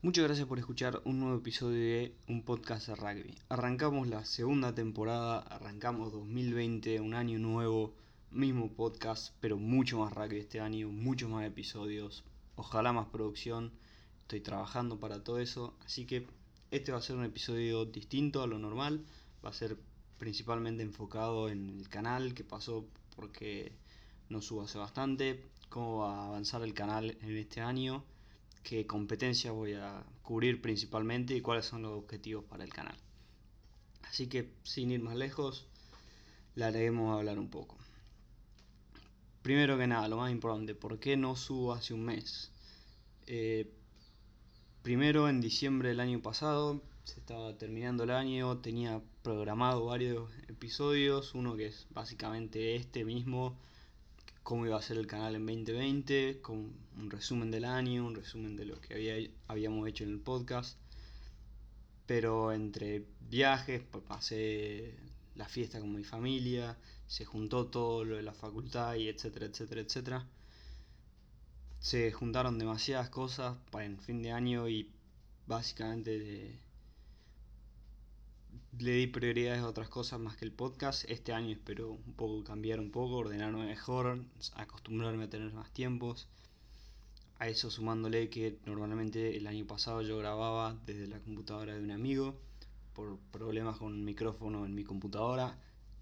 Muchas gracias por escuchar un nuevo episodio de un podcast de rugby. Arrancamos la segunda temporada, arrancamos 2020, un año nuevo, mismo podcast, pero mucho más rugby este año, muchos más episodios, ojalá más producción. Estoy trabajando para todo eso, así que este va a ser un episodio distinto a lo normal, va a ser principalmente enfocado en el canal, que pasó porque no subo hace bastante, cómo va a avanzar el canal en este año qué competencia voy a cubrir principalmente y cuáles son los objetivos para el canal. Así que sin ir más lejos, le haremos hablar un poco. Primero que nada, lo más importante, ¿por qué no subo hace un mes? Eh, primero, en diciembre del año pasado, se estaba terminando el año, tenía programado varios episodios, uno que es básicamente este mismo, cómo iba a ser el canal en 2020, con un resumen del año, un resumen de lo que había, habíamos hecho en el podcast. Pero entre viajes, pasé la fiesta con mi familia, se juntó todo lo de la facultad y etcétera, etcétera, etcétera. Se juntaron demasiadas cosas para el fin de año y básicamente le di prioridades a otras cosas más que el podcast. Este año espero un poco cambiar un poco, ordenarme mejor, acostumbrarme a tener más tiempos. A eso sumándole que normalmente el año pasado yo grababa desde la computadora de un amigo por problemas con el micrófono en mi computadora.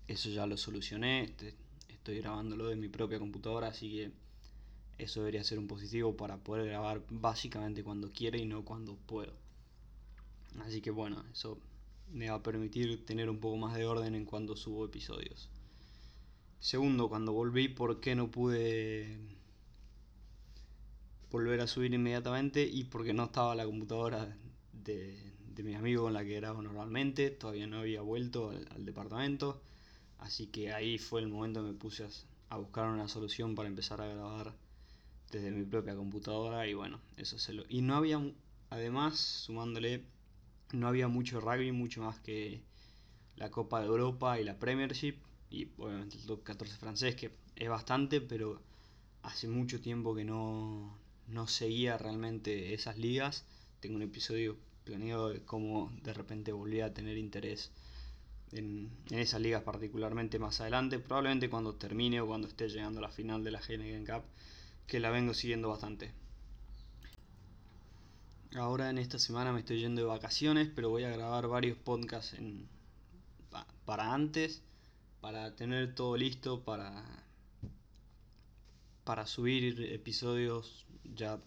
Eso ya lo solucioné, este, estoy grabándolo de mi propia computadora, así que eso debería ser un positivo para poder grabar básicamente cuando quiera y no cuando puedo. Así que bueno, eso me va a permitir tener un poco más de orden en cuando subo episodios. Segundo, cuando volví, ¿por qué no pude volver a subir inmediatamente? Y porque no estaba la computadora de, mi amigo con la que grabo normalmente, todavía no había vuelto al, departamento, así que ahí fue el momento que me puse a, a, buscar una solución para empezar a grabar desde mi propia computadora y bueno, eso se lo... Y no había, además, sumándole no había mucho rugby, mucho más que la Copa de Europa y la Premiership y obviamente el top 14 francés que es bastante, pero hace mucho tiempo que no, no seguía realmente esas ligas. Tengo un episodio planeado de cómo de repente volví a tener interés en, esas ligas particularmente más adelante, probablemente cuando termine o cuando esté llegando a la final de la Heineken Cup, que la vengo siguiendo bastante. Ahora en esta semana me estoy yendo de vacaciones, pero voy a grabar varios podcasts en, para antes, para tener todo listo para, para subir episodios ya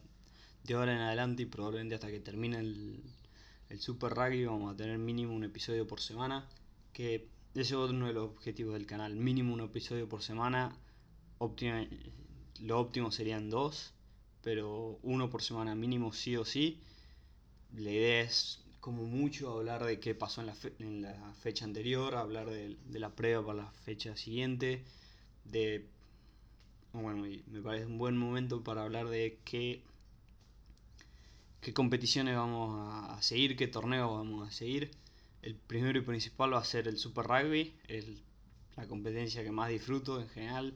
de ahora en adelante y probablemente hasta que termine el, el Super Rugby vamos a tener mínimo un episodio por semana, que ese es uno de los objetivos del canal, mínimo un episodio por semana, lo óptimo serían dos pero uno por semana mínimo sí o sí. La idea es como mucho hablar de qué pasó en la, en la fecha anterior, hablar de, la prueba para la fecha siguiente, de... Bueno, me parece un buen momento para hablar de qué, qué competiciones vamos a, seguir, qué torneos vamos a seguir. El primero y principal va a ser el Super Rugby, el, la competencia que más disfruto en general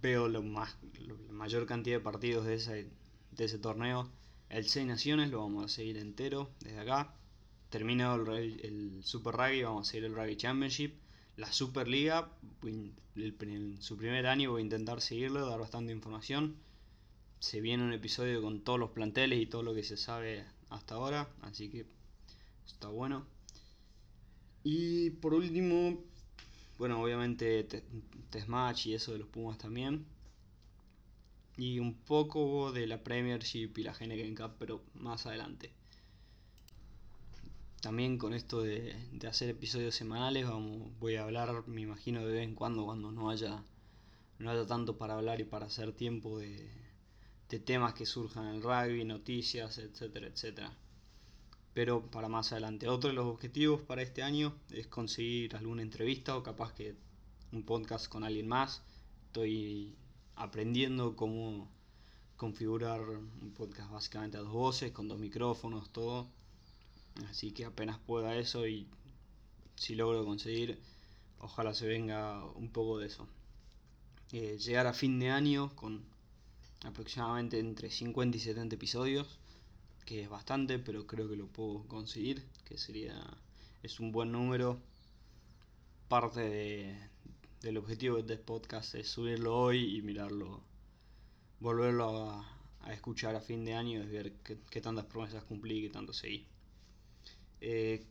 veo lo más, la mayor cantidad de partidos de ese, de ese torneo. El 6 Naciones lo vamos a seguir entero desde acá. Terminado el, Super Rugby, vamos a seguir el Rugby Championship. La Superliga, su primer año voy a intentar seguirlo, dar bastante información. Se viene un episodio con todos los planteles y todo lo que se sabe hasta ahora, así que está bueno. Y por último, bueno, obviamente test match y eso de los Pumas también. Y un poco de la Premiership y la Heineken Cup, pero más adelante. También con esto de, hacer episodios semanales, vamos, voy a hablar, me imagino, de vez en cuando, cuando no haya, no haya tanto para hablar y para hacer tiempo de, de temas que surjan en el rugby, noticias, etcétera, etcétera pero para más adelante. Otro de los objetivos para este año es conseguir alguna entrevista o capaz que un podcast con alguien más. Estoy aprendiendo cómo configurar un podcast básicamente a dos voces, con dos micrófonos, todo. Así que apenas pueda eso y si logro conseguir, ojalá se venga un poco de eso. Eh, llegar a fin de año con aproximadamente entre 50 y 70 episodios que es bastante, pero creo que lo puedo conseguir, que sería, es un buen número. Parte de, del objetivo de este podcast es subirlo hoy y mirarlo, volverlo a, escuchar a fin de año y ver qué, tantas promesas cumplí y qué tanto seguí. Eh,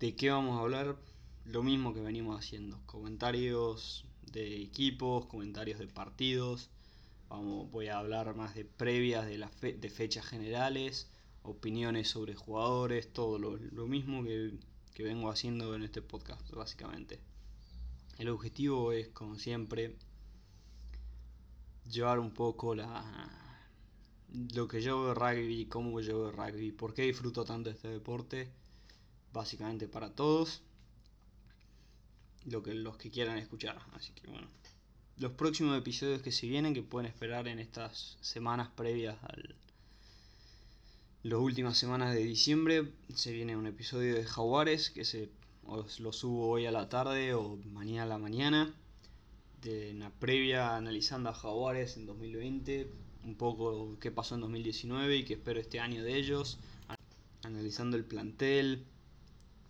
¿De qué vamos a hablar? Lo mismo que venimos haciendo, comentarios de equipos, comentarios de partidos, Vamos, voy a hablar más de previas de, las de fechas generales, opiniones sobre jugadores, todo lo, mismo que, que, vengo haciendo en este podcast, básicamente. El objetivo es, como siempre, llevar un poco la, lo que yo veo rugby, cómo yo veo rugby, por qué disfruto tanto este deporte, básicamente para todos, lo que, los que quieran escuchar. Así que bueno los próximos episodios que se vienen, que pueden esperar en estas semanas previas al las últimas semanas de diciembre, se viene un episodio de Jaguares que se os lo subo hoy a la tarde o mañana a la mañana de una previa analizando a Jaguares en 2020, un poco qué pasó en 2019 y qué espero este año de ellos, analizando el plantel,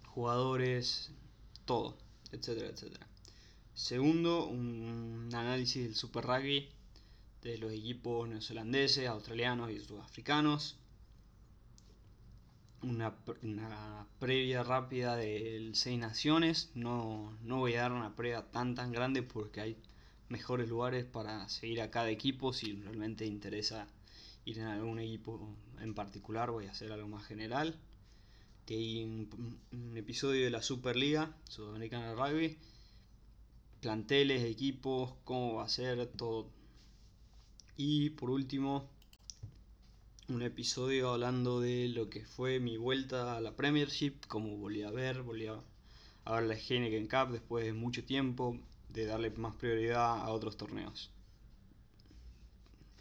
jugadores, todo, etcétera, etcétera. Segundo, un análisis del Super Rugby de los equipos neozelandeses, australianos y sudafricanos. Una, previa rápida del Seis Naciones. No, no voy a dar una previa tan tan grande porque hay mejores lugares para seguir a cada equipo. Si realmente interesa ir en algún equipo en particular, voy a hacer algo más general. hay un, un episodio de la Superliga Sudamericana de Rugby planteles, equipos, cómo va a ser todo. Y por último, un episodio hablando de lo que fue mi vuelta a la Premiership, cómo volví a ver, volví a, ver la Heineken Cup después de mucho tiempo, de darle más prioridad a otros torneos.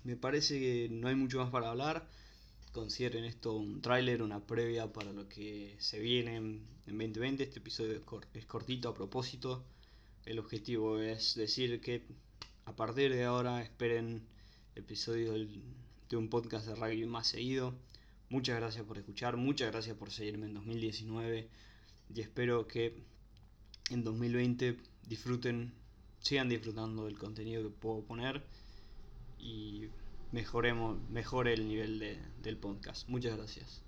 Me parece que no hay mucho más para hablar. Consideren esto un tráiler, una previa para lo que se viene en 2020. Este episodio es cortito a propósito el objetivo es decir que a partir de ahora esperen episodios de un podcast de rugby más seguido. Muchas gracias por escuchar, muchas gracias por seguirme en 2019 y espero que en 2020 disfruten, sigan disfrutando del contenido que puedo poner y mejoremos, mejore el nivel del podcast. Muchas gracias.